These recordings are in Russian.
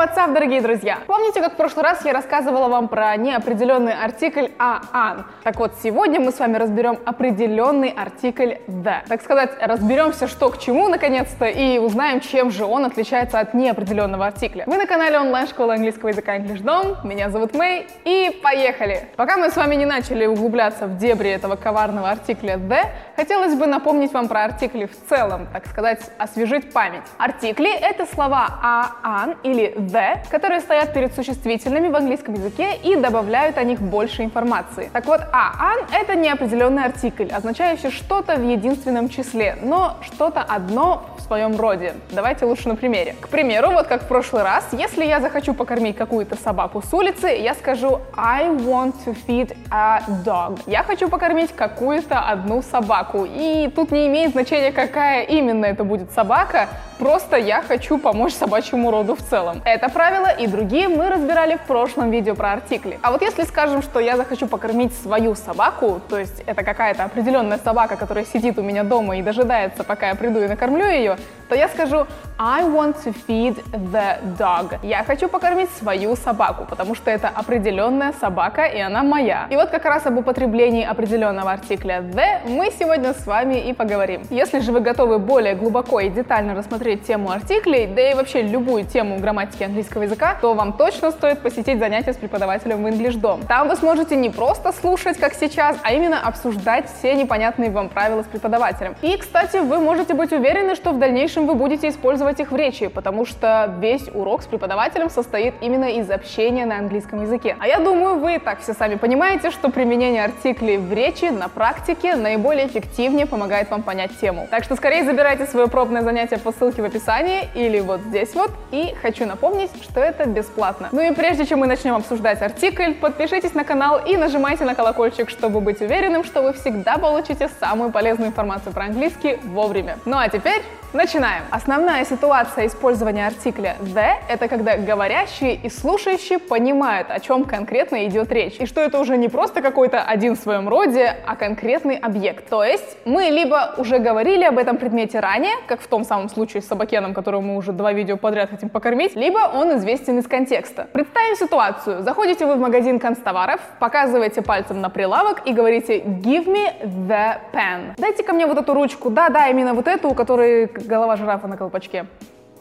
What's up, дорогие друзья! Помните, как в прошлый раз я рассказывала вам про неопределенный артикль «a/an»? Так вот, сегодня мы с вами разберем определенный артикль «the». Так сказать, разберемся, что к чему, наконец-то, и узнаем, чем же он отличается от неопределенного артикля. Вы на канале онлайн-школы английского языка EnglishDom, меня зовут Мэй, и поехали! Пока мы с вами не начали углубляться в дебри этого коварного артикля «the», хотелось бы напомнить вам про артикли в целом, так сказать, освежить память. Артикли — это слова «a/an» или «the», которые стоят перед существительными в английском языке и добавляют о них больше информации. Так вот, «a/an» — это неопределенный артикль, означающий что-то в единственном числе, но что-то одно в своем роде. Давайте лучше на примере. К примеру, вот как в прошлый раз, если я захочу покормить какую-то собаку с улицы, я скажу I want to feed a dog. Я хочу покормить какую-то одну собаку. И тут не имеет значения, какая именно это будет собака, просто я хочу помочь собачьему роду в целом. Это правило и другие мы разбирали в прошлом видео про артикли. А вот если скажем, что я захочу покормить свою собаку, то есть это какая-то определенная собака, которая сидит у меня дома и дожидается, пока я приду и накормлю ее, то я скажу I want to feed the dog. Я хочу покормить свою собаку, потому что это определенная собака, и она моя. И вот как раз об употреблении определенного артикля the мы сегодня с вами и поговорим. Если же вы готовы более глубоко и детально рассмотреть тему артиклей, да и вообще любую тему грамматики английского языка, то вам точно стоит посетить занятия с преподавателем в English Dom. Там вы сможете не просто слушать, как сейчас, а именно обсуждать все непонятные вам правила с преподавателем. И, кстати, вы можете быть уверены, что в дальнейшем вы будете использовать их в речи, потому что весь урок с преподавателем состоит именно из общения на английском языке. А я думаю, вы и так все сами понимаете, что применение артиклей в речи на практике наиболее эффективнее помогает вам понять тему. Так что скорее забирайте свое пробное занятие по ссылке в описании или вот здесь вот. И хочу напомнить, что это бесплатно. Ну и прежде чем мы начнем обсуждать артикль, подпишитесь на канал и нажимайте на колокольчик, чтобы быть уверенным, что вы всегда получите самую полезную информацию про английский вовремя. Ну а теперь Начинаем. Основная ситуация использования артикля the — это когда говорящие и слушающие понимают, о чем конкретно идет речь, и что это уже не просто какой-то один в своем роде, а конкретный объект. То есть мы либо уже говорили об этом предмете ранее, как в том самом случае с собакеном, которого мы уже два видео подряд хотим покормить, либо он известен из контекста. Представим ситуацию. Заходите вы в магазин констоваров, показываете пальцем на прилавок и говорите «Give me the pen». Дайте ко мне вот эту ручку. Да-да, именно вот эту, у которой голова жирафа на колпачке.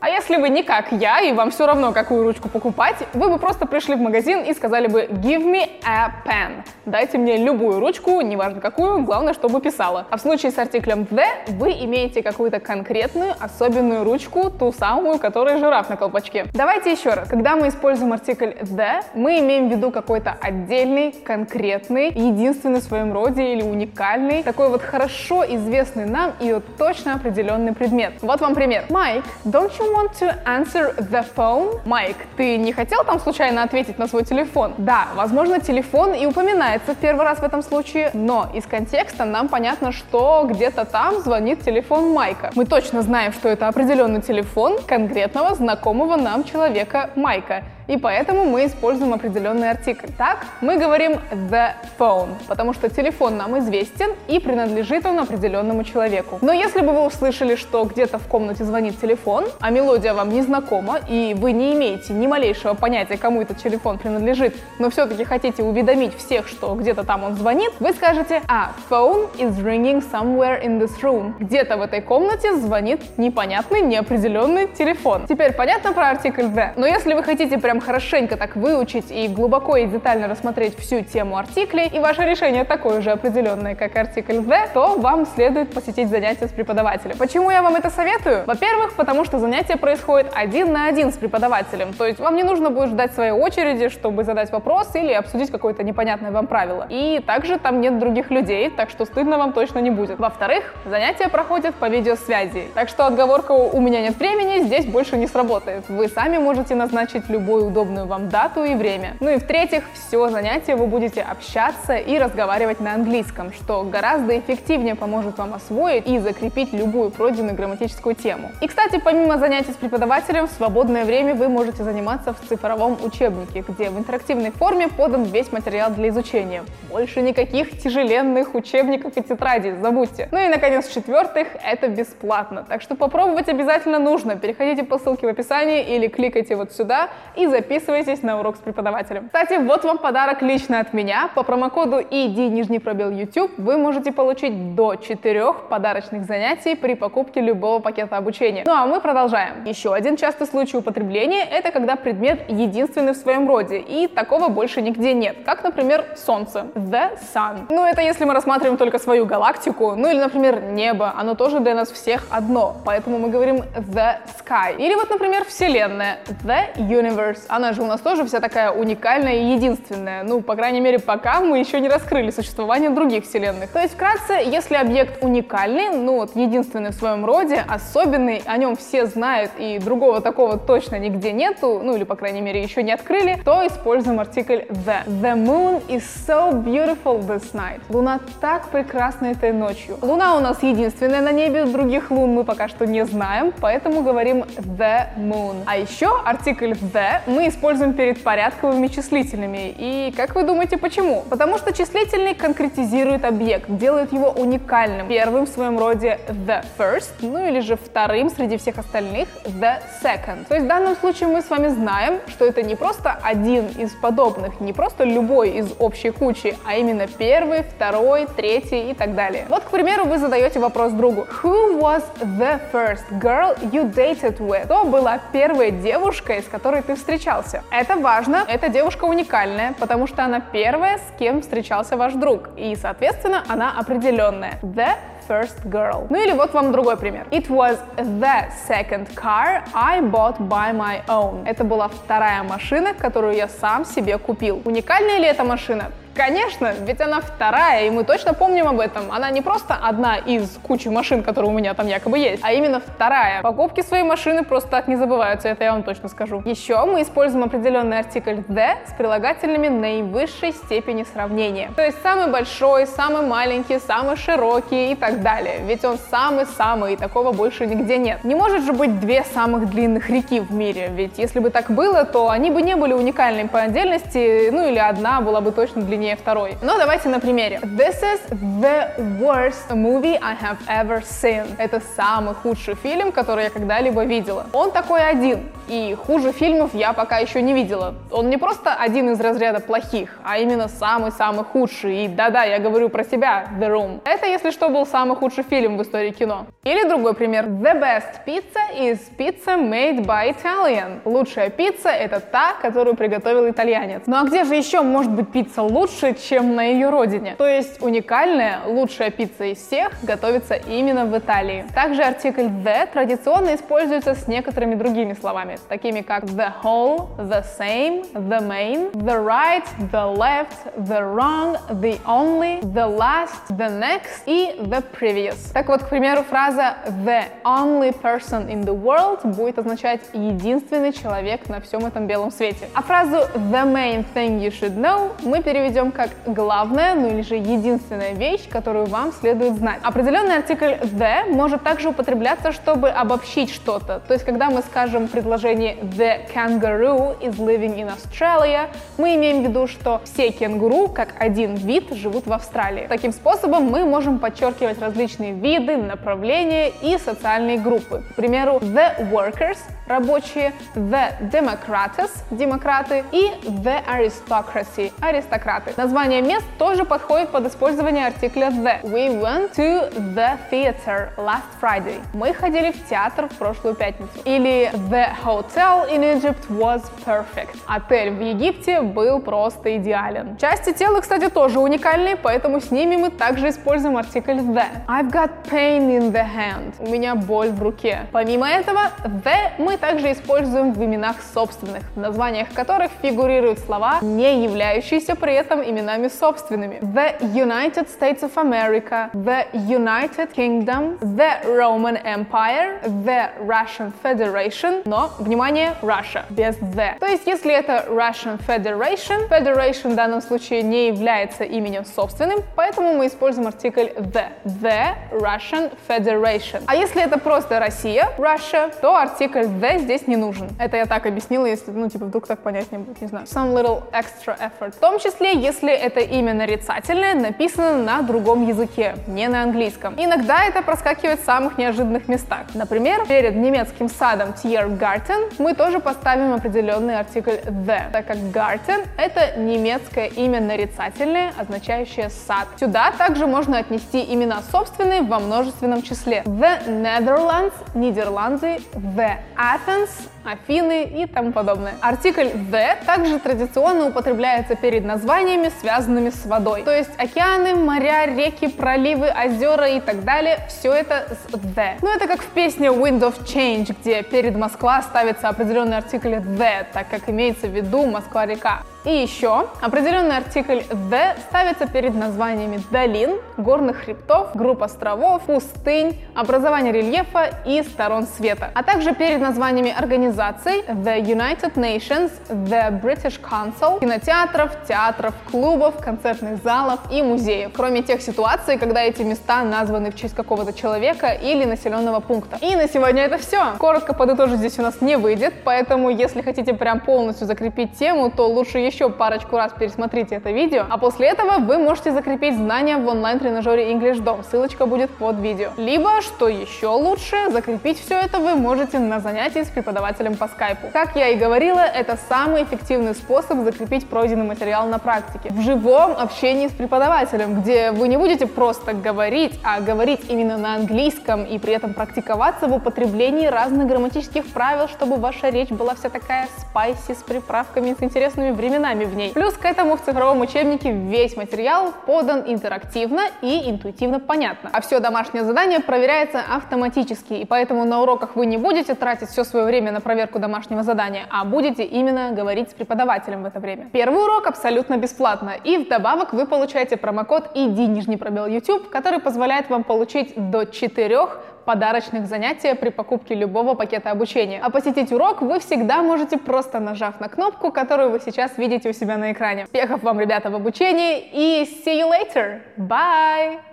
А если вы не как я, и вам все равно, какую ручку покупать, вы бы просто пришли в магазин и сказали бы «Give me a pen». Дайте мне любую ручку, неважно какую, главное, чтобы писала. А в случае с артиклем the вы имеете какую-то конкретную, особенную ручку, ту самую, которая жираф на колпачке. Давайте еще раз. Когда мы используем артикль the, мы имеем в виду какой-то отдельный, конкретный, единственный в своем роде или уникальный, такой вот хорошо известный нам и вот точно определенный предмет. Вот вам пример. Mike, don't you want to answer the phone? Майк, ты не хотел там случайно ответить на свой телефон? Да, возможно, телефон и упоминается в первый раз в этом случае, но из контекста нам понятно, что где-то там звонит телефон Майка. Мы точно знаем, что это определенный телефон конкретного знакомого нам человека Майка и поэтому мы используем определенный артикль. Так, мы говорим the phone, потому что телефон нам известен и принадлежит он определенному человеку. Но если бы вы услышали, что где-то в комнате звонит телефон, а мелодия вам не знакома, и вы не имеете ни малейшего понятия, кому этот телефон принадлежит, но все-таки хотите уведомить всех, что где-то там он звонит, вы скажете «А, phone is ringing somewhere in this room». Где-то в этой комнате звонит непонятный, неопределенный телефон. Теперь понятно про артикль the? Но если вы хотите прям хорошенько так выучить и глубоко и детально рассмотреть всю тему артиклей, и ваше решение такое же определенное, как артикль the, то вам следует посетить занятия с преподавателем. Почему я вам это советую? Во-первых, потому что занятие происходит один на один с преподавателем, то есть вам не нужно будет ждать своей очереди, чтобы задать вопрос или обсудить какое-то непонятное вам правило. И также там нет других людей, так что стыдно вам точно не будет. Во-вторых, занятия проходят по видеосвязи, так что отговорка «у меня нет времени» здесь больше не сработает. Вы сами можете назначить любой удобную вам дату и время. Ну и в-третьих, все занятие вы будете общаться и разговаривать на английском, что гораздо эффективнее поможет вам освоить и закрепить любую пройденную грамматическую тему. И, кстати, помимо занятий с преподавателем, в свободное время вы можете заниматься в цифровом учебнике, где в интерактивной форме подан весь материал для изучения. Больше никаких тяжеленных учебников и тетрадей, забудьте. Ну и, наконец, в-четвертых, это бесплатно. Так что попробовать обязательно нужно. Переходите по ссылке в описании или кликайте вот сюда и записывайтесь на урок с преподавателем. Кстати, вот вам подарок лично от меня. По промокоду ID нижний пробел YouTube вы можете получить до 4 подарочных занятий при покупке любого пакета обучения. Ну а мы продолжаем. Еще один частый случай употребления — это когда предмет единственный в своем роде, и такого больше нигде нет. Как, например, Солнце. The Sun. Ну это если мы рассматриваем только свою галактику, ну или, например, небо. Оно тоже для нас всех одно, поэтому мы говорим The Sky. Или вот, например, Вселенная. The Universe. Она же у нас тоже вся такая уникальная и единственная. Ну, по крайней мере, пока мы еще не раскрыли существование других вселенных. То есть, вкратце, если объект уникальный, ну вот единственный в своем роде, особенный, о нем все знают и другого такого точно нигде нету, ну или, по крайней мере, еще не открыли, то используем артикль the. The moon is so beautiful this night. Луна так прекрасна этой ночью. Луна у нас единственная на небе, других лун мы пока что не знаем, поэтому говорим the moon. А еще артикль the мы используем перед порядковыми числительными. И как вы думаете, почему? Потому что числительный конкретизирует объект, делает его уникальным. Первым в своем роде the first, ну или же вторым среди всех остальных the second. То есть в данном случае мы с вами знаем, что это не просто один из подобных, не просто любой из общей кучи, а именно первый, второй, третий и так далее. Вот, к примеру, вы задаете вопрос другу. Who was the first girl you dated with? Кто была первая девушка, с которой ты встречался? Это важно, эта девушка уникальная, потому что она первая, с кем встречался ваш друг. И, соответственно, она определенная. The first girl. Ну или вот вам другой пример. It was the second car I bought by my own. Это была вторая машина, которую я сам себе купил. Уникальная ли эта машина? Конечно, ведь она вторая, и мы точно помним об этом. Она не просто одна из кучи машин, которые у меня там якобы есть, а именно вторая. Покупки своей машины просто так не забываются, это я вам точно скажу. Еще мы используем определенный артикль the с прилагательными наивысшей степени сравнения. То есть самый большой, самый маленький, самый широкий и так далее. Ведь он самый-самый, и такого больше нигде нет. Не может же быть две самых длинных реки в мире, ведь если бы так было, то они бы не были уникальными по отдельности, ну или одна была бы точно длиннее длиннее второй. Но давайте на примере. This is the worst movie I have ever seen. Это самый худший фильм, который я когда-либо видела. Он такой один, и хуже фильмов я пока еще не видела. Он не просто один из разряда плохих, а именно самый-самый худший. И да-да, я говорю про себя, The Room. Это, если что, был самый худший фильм в истории кино. Или другой пример. The best pizza is pizza made by Italian. Лучшая пицца — это та, которую приготовил итальянец. Ну а где же еще может быть пицца лучше, лучше, чем на ее родине. То есть уникальная, лучшая пицца из всех готовится именно в Италии. Также артикль the традиционно используется с некоторыми другими словами, такими как the whole, the same, the main, the right, the left, the wrong, the only, the last, the next и the previous. Так вот, к примеру, фраза the only person in the world будет означать единственный человек на всем этом белом свете. А фразу the main thing you should know мы переведем переведем как главная, ну или же единственная вещь, которую вам следует знать. Определенный артикль the может также употребляться, чтобы обобщить что-то. То есть, когда мы скажем предложение the kangaroo is living in Australia, мы имеем в виду, что все кенгуру, как один вид, живут в Австралии. Таким способом мы можем подчеркивать различные виды, направления и социальные группы. К примеру, the workers – рабочие, the democrates – демократы и the aristocracy – аристократы даты. Название мест тоже подходит под использование артикля the. We went to the theater last Friday. Мы ходили в театр в прошлую пятницу. Или the hotel in Egypt was perfect. Отель в Египте был просто идеален. Части тела, кстати, тоже уникальные, поэтому с ними мы также используем артикль the. I've got pain in the hand. У меня боль в руке. Помимо этого, the мы также используем в именах собственных, в названиях которых фигурируют слова, не являющиеся при этом именами собственными. The United States of America, the United Kingdom, the Roman Empire, the Russian Federation, но, внимание, Russia, без the. То есть, если это Russian Federation, Federation в данном случае не является именем собственным, поэтому мы используем артикль the. The Russian Federation. А если это просто Россия, Russia, то артикль the здесь не нужен. Это я так объяснила, если, ну, типа, вдруг так понять не будет, не знаю. Some little extra effort. В том числе, если это имя нарицательное написано на другом языке, не на английском. Иногда это проскакивает в самых неожиданных местах. Например, перед немецким садом Tiergarten мы тоже поставим определенный артикль the, так как Garten — это немецкое имя нарицательное, означающее сад. Сюда также можно отнести имена собственные во множественном числе. The Netherlands — Нидерланды, The Athens Афины и тому подобное. Артикль the также традиционно употребляется перед названиями, связанными с водой. То есть океаны, моря, реки, проливы, озера и так далее, все это с the. Ну это как в песне Wind of Change, где перед Москва ставится определенный артикль the, так как имеется в виду Москва-река. И еще определенный артикль the ставится перед названиями долин, горных хребтов, групп островов, пустынь, образования рельефа и сторон света, а также перед названиями организаций The United Nations, The British Council, кинотеатров, театров, клубов, концертных залов и музеев, кроме тех ситуаций, когда эти места названы в честь какого-то человека или населенного пункта. И на сегодня это все. Коротко подытожить здесь у нас не выйдет, поэтому если хотите прям полностью закрепить тему, то лучше еще парочку раз пересмотрите это видео, а после этого вы можете закрепить знания в онлайн-тренажере English Dom. Ссылочка будет под видео. Либо, что еще лучше, закрепить все это вы можете на занятии с преподавателем по скайпу. Как я и говорила, это самый эффективный способ закрепить пройденный материал на практике. В живом общении с преподавателем, где вы не будете просто говорить, а говорить именно на английском и при этом практиковаться в употреблении разных грамматических правил, чтобы ваша речь была вся такая спайси с приправками, с интересными временами временами в ней. Плюс к этому в цифровом учебнике весь материал подан интерактивно и интуитивно понятно. А все домашнее задание проверяется автоматически, и поэтому на уроках вы не будете тратить все свое время на проверку домашнего задания, а будете именно говорить с преподавателем в это время. Первый урок абсолютно бесплатно, и вдобавок вы получаете промокод ID нижний пробел YouTube, который позволяет вам получить до 4 подарочных занятия при покупке любого пакета обучения. А посетить урок вы всегда можете просто нажав на кнопку, которую вы сейчас видите у себя на экране. Успехов вам, ребята, в обучении и see you later! Bye!